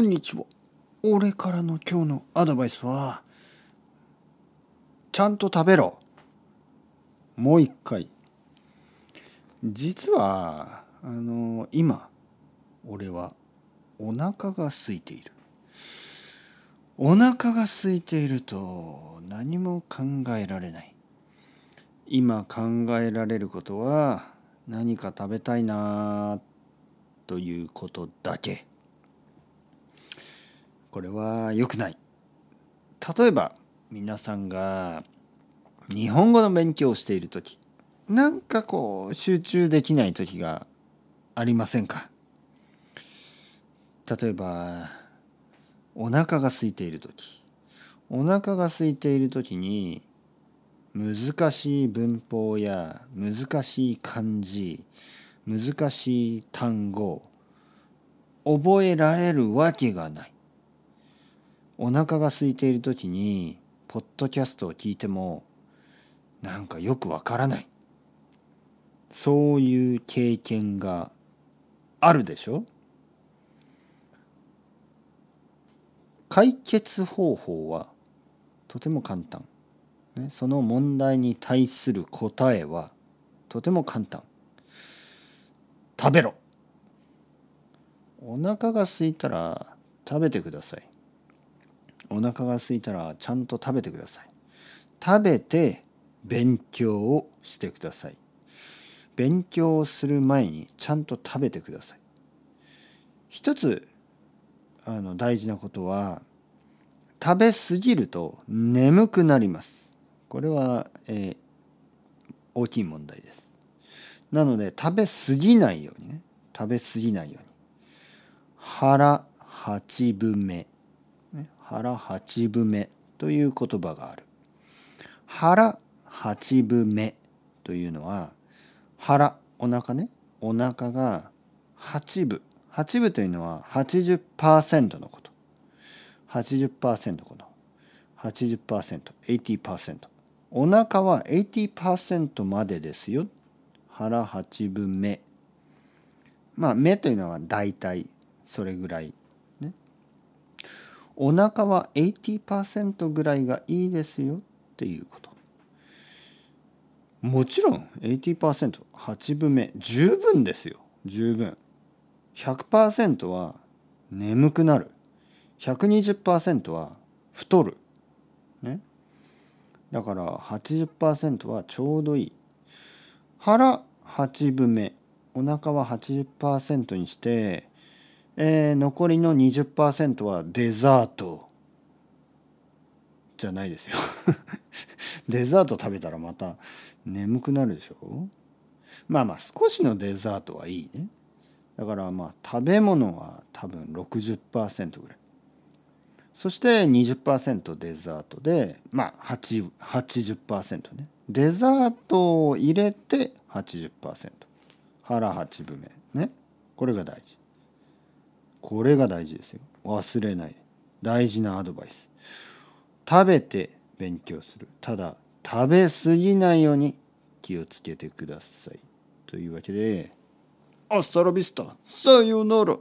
こんにちは。俺からの今日のアドバイスは、ちゃんと食べろ。もう一回。実は、あの、今、俺はお腹が空いている。お腹が空いていると何も考えられない。今考えられることは何か食べたいなということだけ。これは良くない。例えば皆さんが日本語の勉強をしている時なんかこう集中できない時がありませんか？例えばお腹が空いている時。お腹が空いている時に難しい文法や難しい漢字難しい単語覚えられるわけがない。お腹が空いている時にポッドキャストを聞いてもなんかよくわからない。そういう経験があるでしょ？解決方法はとても簡単、その問題に対する答えはとても簡単。食べろ。お腹が空いたら食べてください。お腹が空いたらちゃんと食べてください。食べて勉強をしてください。勉強をする前にちゃんと食べてください。一つあの大事なことは食べ過ぎると眠くなります。これは、えー、大きい問題です。なので食べ過ぎないようにね。食べ過ぎないように。腹八分目。腹八分目という言葉がある。腹八分目というのは腹お腹ねお腹が八分。八分というのは80%のこと。80%こと。80%、80%お腹は80%までですよ。腹八分目。まあ目というのは大体それぐらいお腹は80%ぐらいがいいですよっていうこと。もちろん 80%8 分目十分ですよ。十分。100%は眠くなる。120%は太る。ね。だから80%はちょうどいい。腹8分目。お腹は80%にしてえー、残りの20%はデザート。じゃないですよ。デザート食べたらまた眠くなるでしょ？まあまあ少しのデザートはいいね。だからまあ食べ物は多分60%ぐらい。そして20%デザートでまあ80%ね。デザートを入れて80%腹8分目ね。これが大事。これが大事ですよ。忘れない。大事なアドバイス。食べて勉強する。ただ食べ過ぎないように気をつけてください。というわけでアスタラビスタさようなら。